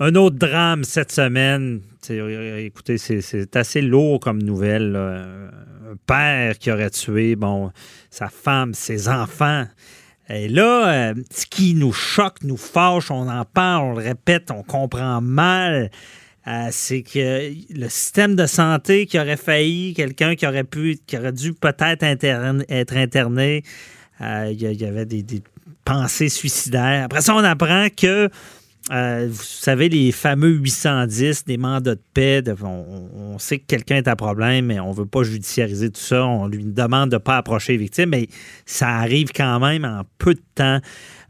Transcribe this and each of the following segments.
Un autre drame cette semaine. Écoutez, c'est assez lourd comme nouvelle. Un père qui aurait tué bon, sa femme, ses enfants. Et là, euh, ce qui nous choque, nous fâche, on en parle, on le répète, on comprend mal. euh, c'est que le système de santé qui aurait failli, quelqu'un qui aurait pu, qui aurait dû peut-être être interné, euh, il y, avait des pensées suicidaires. Après ça, on apprend que euh, vous savez, les fameux 810, des mandats de paix, on, sait que quelqu'un est à problème, mais on ne veut pas judiciariser tout ça. On lui demande de ne pas approcher les victimes, mais ça arrive quand même en peu de temps.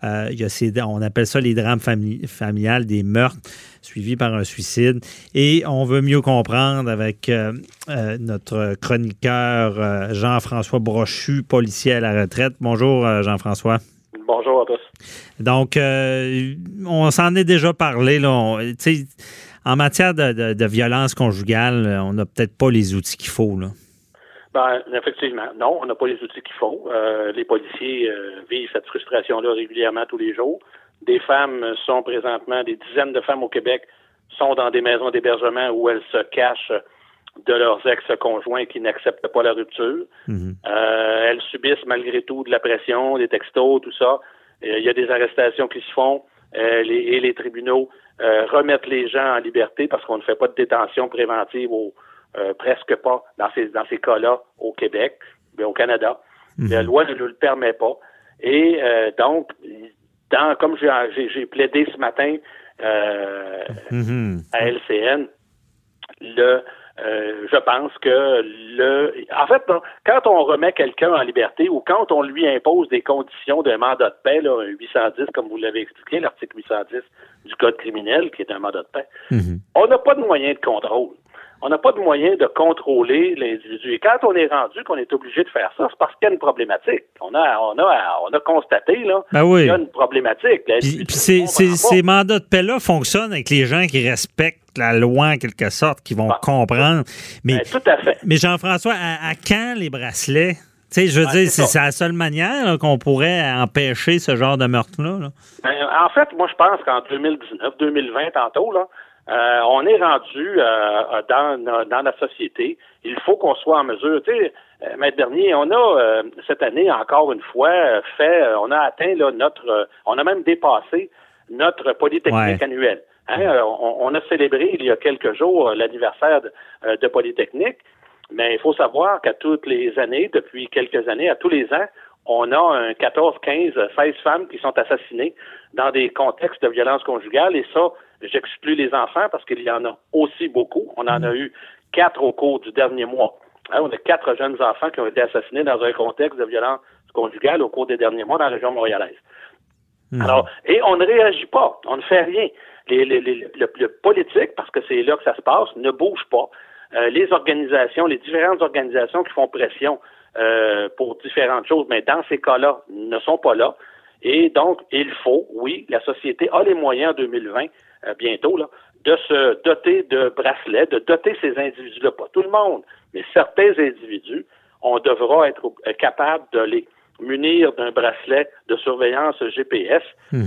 Euh, il y a ces, on appelle ça les drames fami- familiales, des meurtres suivis par un suicide. Et on veut mieux comprendre avec euh, notre chroniqueur Jean-François Brochu, policier à la retraite. Bonjour Jean-François. Bonjour à tous. Donc, euh, on s'en est déjà parlé. Là. On- en matière de, de- de violence conjugale, euh, on n'a peut-être pas les outils qu'il faut. Là. Ben, effectivement, non, on n'a pas les outils qu'il faut. Euh, les policiers euh, vivent cette frustration-là régulièrement tous les jours. Des femmes sont présentement, des dizaines de femmes au Québec sont dans des maisons d'hébergement où elles se cachent de leurs ex-conjoints qui n'acceptent pas la rupture. Euh, elles subissent malgré tout de la pression, des textos, tout ça. Euh, Il y a des arrestations qui se font euh, les- et les tribunaux euh, remettent les gens en liberté parce qu'on ne fait pas de détention préventive au, euh, presque pas dans ces dans ces cas-là au Québec, mais au Canada. La loi ne nous le permet pas. Et euh, donc, dans, comme j'ai- j'ai j'ai plaidé ce matin euh, Mhm. à LCN, le euh, je pense que le en fait non, quand on remet quelqu'un en liberté ou quand on lui impose des conditions d'un mandat de paix, là, un 810 comme vous l'avez expliqué, l'article 810 du code criminel qui est un mandat de paix, Mhm. on n'a pas de moyen de contrôle. On n'a pas de moyen de contrôler l'individu. Et quand on est rendu qu'on est obligé de faire ça, c'est parce qu'il y a une problématique. On a, on a, on a constaté là Ben oui. qu'il y a une problématique. Puis, ces, ces- mandats de paix-là fonctionnent avec les gens qui respectent la loi en quelque sorte, qui vont Ah. comprendre. Mais, Ben, tout à fait. mais Jean-François, à, à quand les bracelets? Tu sais, je veux dire, c'est la seule manière qu'on pourrait empêcher ce genre de meurtre-là. là. Ben, en fait, moi, je pense qu'en 2019, 2020, tantôt, là, euh, on est rendu euh, dans, la société. Il faut qu'on soit en mesure. Tu sais, euh, Maître Bernier, on a cette année encore une fois fait, on a atteint là, notre, on a même dépassé notre polytechnique Ouais. annuelle. Hein, euh, on, on a célébré il y a quelques jours euh, l'anniversaire de, euh, de Polytechnique, mais il faut savoir qu'à toutes les années, depuis quelques années, à tous les ans, on a un 14, 15, 16 femmes qui sont assassinées dans des contextes de violence conjugale. Et ça, j'exclus les enfants parce qu'il y en a aussi beaucoup. On en a eu quatre au cours du dernier mois. Hein, on a quatre jeunes enfants qui ont été assassinés dans un contexte de violence conjugale au cours des derniers mois dans la région montréalaise. Alors, et on ne réagit pas, on ne fait rien. Le, le politique, parce que c'est là que ça se passe, ne bouge pas. Euh, les organisations, les différentes organisations qui font pression euh, pour différentes choses, mais dans ces cas-là, ne sont pas là. Et donc, il faut, oui, la société a les moyens en 2020, euh, bientôt, là, de se doter de bracelets, de doter ces individus-là, pas tout le monde, mais certains individus, on devra être euh, capable de les munir d'un bracelet de surveillance GPS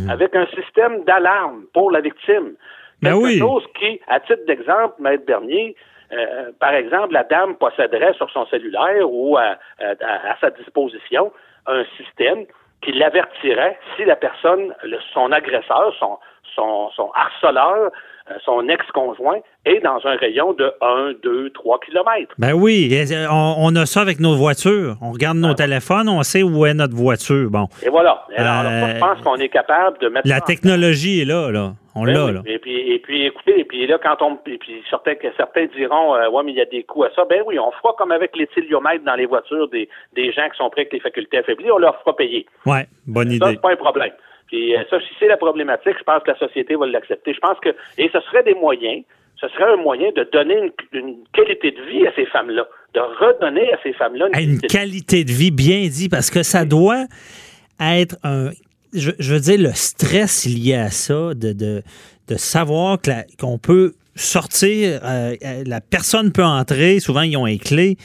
avec un système d'alarme pour la victime. Ben Quelque oui. chose qui, à titre d'exemple, Maître Bernier, euh, par exemple, la dame posséderait sur son cellulaire ou à, à- à sa disposition un système qui l'avertirait si la personne, le- son agresseur, son, son, son harceleur, euh, son ex-conjoint est dans un rayon de 1, 2, 3 kilomètres. Ben oui, euh, on, on a ça avec nos voitures. On regarde nos téléphones, on sait où est notre voiture. Bon, Et voilà. Alors, Euh, je pense qu'on est capable de mettre la ça en technologie est là, là. On l'a, oui. là. Et puis, et puis, écoutez, et puis là, quand on, et puis certains, certains diront, euh, ouais, mais il y a des coûts à ça. Ben oui, on fera comme avec l'éthylomètre dans les voitures des, des gens qui sont prêts avec les facultés affaiblies, on leur fera payer. Ouais, bonne Ça, idée. c'est pas un problème. Puis euh, ça, si c'est la problématique, je pense que la société va l'accepter. Je pense que et ce serait des moyens, ce serait un moyen de donner une, qualité de vie à ces femmes-là, de redonner à ces femmes-là une, une qualité de vie bien dit, parce que ça doit être un je, veux dire, le stress lié à ça, de, de, de savoir qu'on peut sortir, euh, euh, la personne peut entrer, souvent ils ont les clés.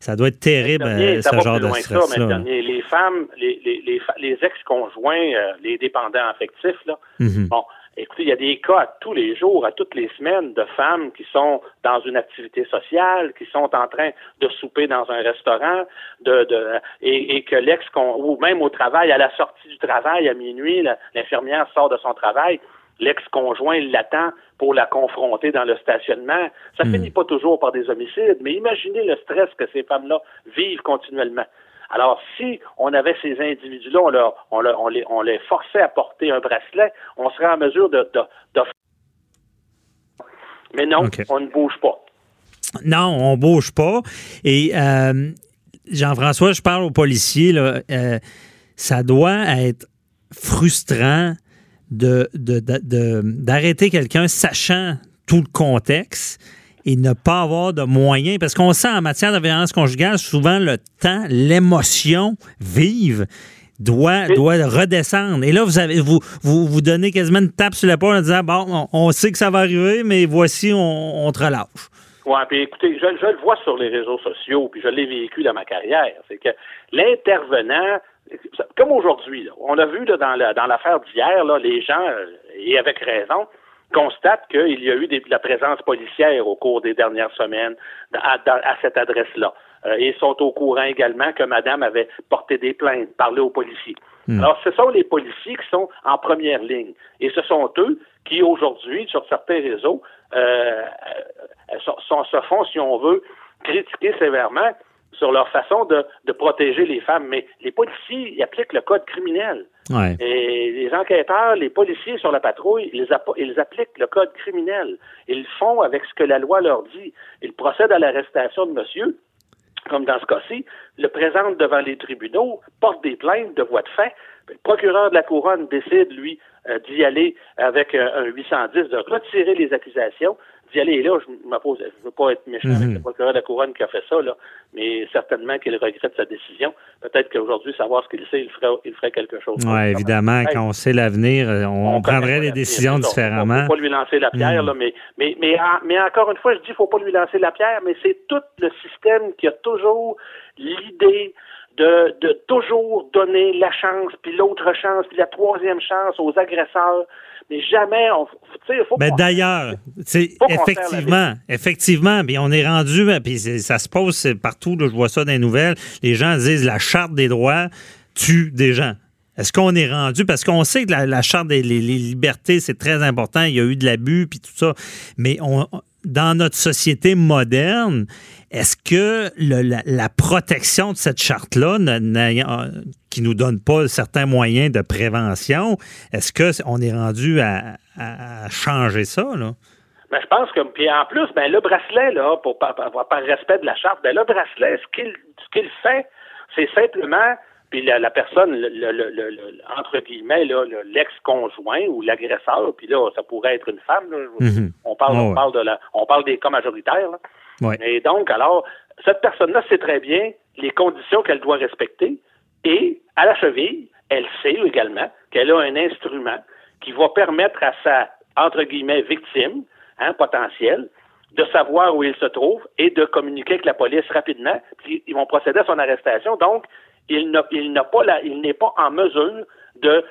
Ça doit être terrible, euh, ce genre de stress là. Les femmes, les, les, les, les ex-conjoints, les dépendants affectifs, là, mm-hmm. bon, Écoutez, il y a des cas tous les jours, à toutes les semaines, de femmes qui sont dans une activité sociale, qui sont en train de souper dans un restaurant, de, de et, que l'ex ou même au travail, à la sortie du travail à minuit, l'infirmière sort de son travail, l'ex-conjoint l'attend pour la confronter dans le stationnement. Ça hmm. finit pas toujours par des homicides, mais imaginez le stress que ces femmes-là vivent continuellement. Alors, si on avait ces individus-là, on, les, forçait à porter un bracelet, on serait en mesure de... Mais non, on ne bouge pas. Non, on ne bouge pas. Et euh, Jean-François, je parle aux policiers, euh, ça doit être frustrant d'arrêter quelqu'un sachant tout le contexte et ne pas avoir de moyens. Parce qu'on sent en matière de violence conjugale, souvent le temps, l'émotion vive doit, doit redescendre. Et là, vous avez vous, vous, vous donnez quasiment une tape sur l'épaule en disant Bon, on, sait que ça va arriver, mais voici, on, on te relâche. Oui, puis écoutez, je, je, le vois sur les réseaux sociaux, puis je l'ai vécu dans ma carrière. C'est que l'intervenant, comme aujourd'hui, on a vu là, dans l'affaire d'hier, les gens, euh, et avec raison, constate qu'il y a eu de la présence policière au cours des dernières semaines à, cette adresse-là. Euh, ils sont au courant également que Madame avait porté des plaintes, parlé aux policiers. Hmm. Alors, ce sont les policiers qui sont en première ligne. Et ce sont eux qui, aujourd'hui, sur certains réseaux, euh, euh se font, si on veut, critiquer sévèrement sur leur façon de, de, protéger les femmes. Mais les policiers ils appliquent le code criminel. Et les enquêteurs, les policiers sur la patrouille, ils, ils, appliquent le code criminel. Ils font avec ce que la loi leur dit. Ils procèdent à l'arrestation de monsieur, comme dans ce cas-ci, le présentent devant les tribunaux, portent des plaintes de voie de fait. Le procureur de la couronne décide, lui, euh, d'y aller avec euh, un 810, de retirer les accusations, d'y aller. Et là, je je veux pas être méchant avec mhm. le procureur de la couronne qui a fait ça, là, mais certainement qu'il regrette sa décision. Peut-être qu'aujourd'hui, savoir ce qu'il sait, il ferait, il ferait quelque chose. Oui, évidemment, quand on sait l'avenir, euh, on, prendrait des décisions différemment. Il ne faut pas lui lancer la pierre, mhm. là, mais, mais, mais, mais encore une fois, je dis qu'il ne faut pas lui lancer la pierre, mais c'est tout le système qui a toujours l'idée de, de toujours donner la chance, puis l'autre chance, puis la troisième chance aux agresseurs. Mais jamais, on, faut Mais d'ailleurs, effectivement, effectivement, puis on est rendu, puis ça se pose partout, je vois ça dans les nouvelles, les gens disent la charte des droits tue des gens. Est-ce qu'on est rendu? Parce qu'on sait que la, charte des libertés, c'est très important. Il y a eu de l'abus, puis tout ça. Mais dans notre société moderne, est-ce que la, protection de cette charte-là, euh, qui nous donne pas certains moyens de prévention, est-ce qu'on est rendu à, changer ça? Ben, je pense que, puis en plus, ben, le bracelet, là, pour, par, respect de la charte, ben, le bracelet, ce qu'il ce qu'il fait, c'est simplement puis la, personne, le, entre guillemets, l'ex-conjoint ou l'agresseur, puis là, ça pourrait être une femme. Mhm. On parle, on parle de la, on parle des cas majoritaires. Et donc, alors, cette personne-là sait très bien les conditions qu'elle doit respecter, et à la cheville, elle sait également qu'elle a un instrument qui va permettre à sa entre guillemets victime, hein, potentielle, de savoir où il se trouve et de communiquer avec la police rapidement. Puis ils vont procéder à son arrestation. Donc, il n'a pas il n'est pas en mesure de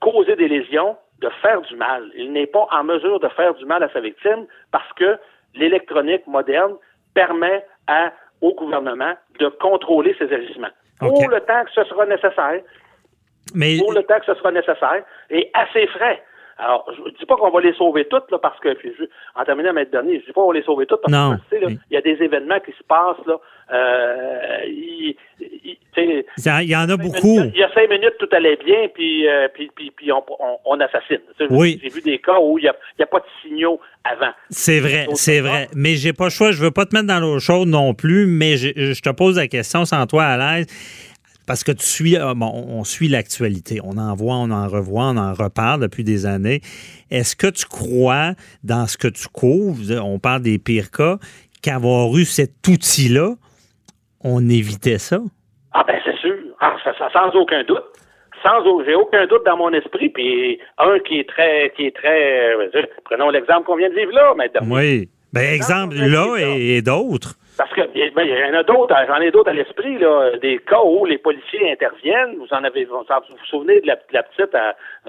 causer des lésions, de faire du mal. Il n'est pas en mesure de faire du mal à sa victime parce que l'électronique moderne permet à, au gouvernement de contrôler ses agissements. Pour le temps que ce sera nécessaire. Mais... Pour le temps que ce sera nécessaire et à ses frais. Alors, je ne dis pas qu'on va les sauver toutes, là, parce que, puis je, en terminant ma dernier, je ne dis pas qu'on va les sauver toutes, parce non. que, il y a des événements qui se passent, là, euh, il, il, y en a beaucoup. il y a cinq minutes, tout allait bien, puis, euh, puis, puis, puis on, on, assassine. Oui. J'ai vu des cas où il n'y a, a, pas de signaux avant. C'est vrai, c'est vrai. Mais j'ai pas le choix, je veux pas te mettre dans l'eau chaude non plus, mais je, je te pose la question sans toi à l'aise parce que tu suis, euh, bon, on suit l'actualité. On en voit, on en revoit, on en reparle depuis des années. Est-ce que tu crois dans ce que tu couvres, on parle des pires cas, qu'avoir eu cet outil-là, on évitait ça? Ah ben c'est sûr, ah, ça, sans aucun doute. Sans j'ai aucun doute dans mon esprit. Puis un qui est très, qui est très, euh, prenons l'exemple qu'on vient de vivre là, maintenant. Oui. Ben exemple là et d'autres. Parce que ben, il y en a d'autres, j'en ai d'autres à l'esprit, là, des cas où les policiers interviennent. Vous en avez, vous vous, souvenez de la, petite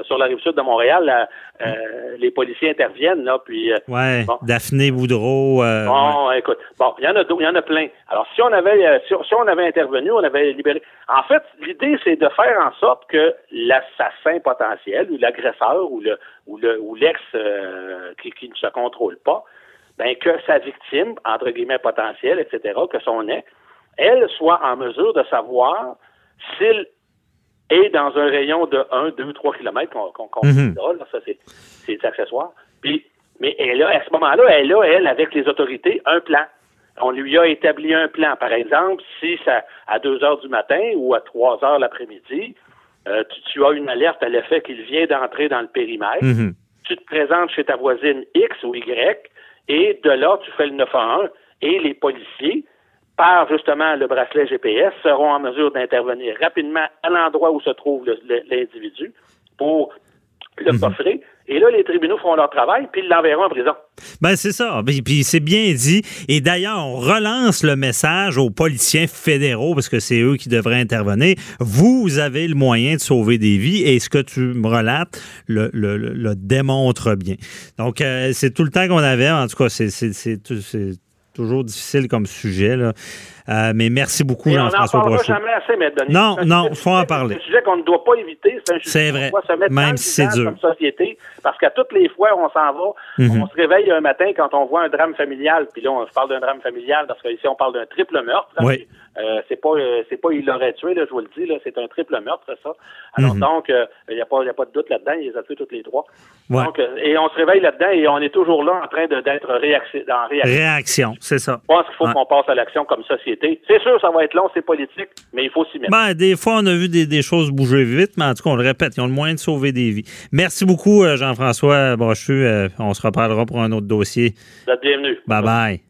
sur la rive sud de Montréal, euh, les policiers interviennent là, puis. Euh, ouais. Daphné Boudreau. Euh, bon, écoute, bon, il y en a, il y en a plein. Alors, si on avait, si, on avait intervenu, on avait libéré. En fait, l'idée, c'est de faire en sorte que l'assassin potentiel ou l'agresseur ou le ou le ou l'ex qui, qui ne se contrôle pas ben, que sa victime, entre guillemets potentielle, etc., que son ex, elle soit en mesure de savoir s'il est dans un rayon de 1, 2, 3 kilomètres qu'on qu mm là, ça c'est accessoire. Puis, mais elle a, à ce moment-là, elle a, elle, avec les autorités, un plan. On lui a établi un plan. Par exemple, si ça à 2 heures du matin ou à 3 heures l'après-midi, euh, tu, as une alerte à l'effet qu'il vient d'entrer dans le périmètre, mm-hmm. tu te présentes chez ta voisine X ou Y, et de là, tu fais le 911 et les policiers, par justement le bracelet GPS, seront en mesure d'intervenir rapidement à l'endroit où se trouve l'individu pour le mhm. coffrer. Et là, les tribunaux font leur travail, puis ils l'enverront en prison. Ben c'est ça. Puis c'est bien dit. Et d'ailleurs, on relance le message aux policiers fédéraux, parce que c'est eux qui devraient intervenir. Vous avez le moyen de sauver des vies, et ce que tu me relates le, démontre bien. Donc, euh, c'est tout le temps qu'on avait. En tout cas, c'est toujours difficile comme sujet. Là. Euh, mais merci beaucoup, Jean-François Brochu. jamais assez, mais Non, non, il faut en parler. C'est un sujet qu'on ne doit pas éviter. C'est un sujet vrai. doit se mettre Même si c'est dur. comme société. Parce qu'à toutes les fois on s'en va, mhm. on se réveille un matin quand on voit un drame familial. Puis là, on parle d'un drame familial parce qu'ici, on parle d'un triple meurtre. Oui. Euh, c'est pas euh, c'est pas il l'aurait tué, là, je vous le dis, là, c'est un triple meurtre, ça. Alors mhm. donc, il euh, n'y a, pas, y a pas de doute là-dedans, il les a tués toutes les trois. Donc, et on se réveille là-dedans et on est toujours là en train d'être réaction, dans réaction. Réaction, c'est ça. Je pense qu'il faut qu'on passe à l'action comme société. C'est sûr, ça va être long, c'est politique, mais il faut s'y mettre. Ben, des fois, on a vu des, des, choses bouger vite, mais en tout cas, on le répète, ils ont le moyen de sauver des vies. Merci beaucoup, Jean-François Brochu. on se reparlera pour un autre dossier. Vous êtes bienvenu. Bye bye.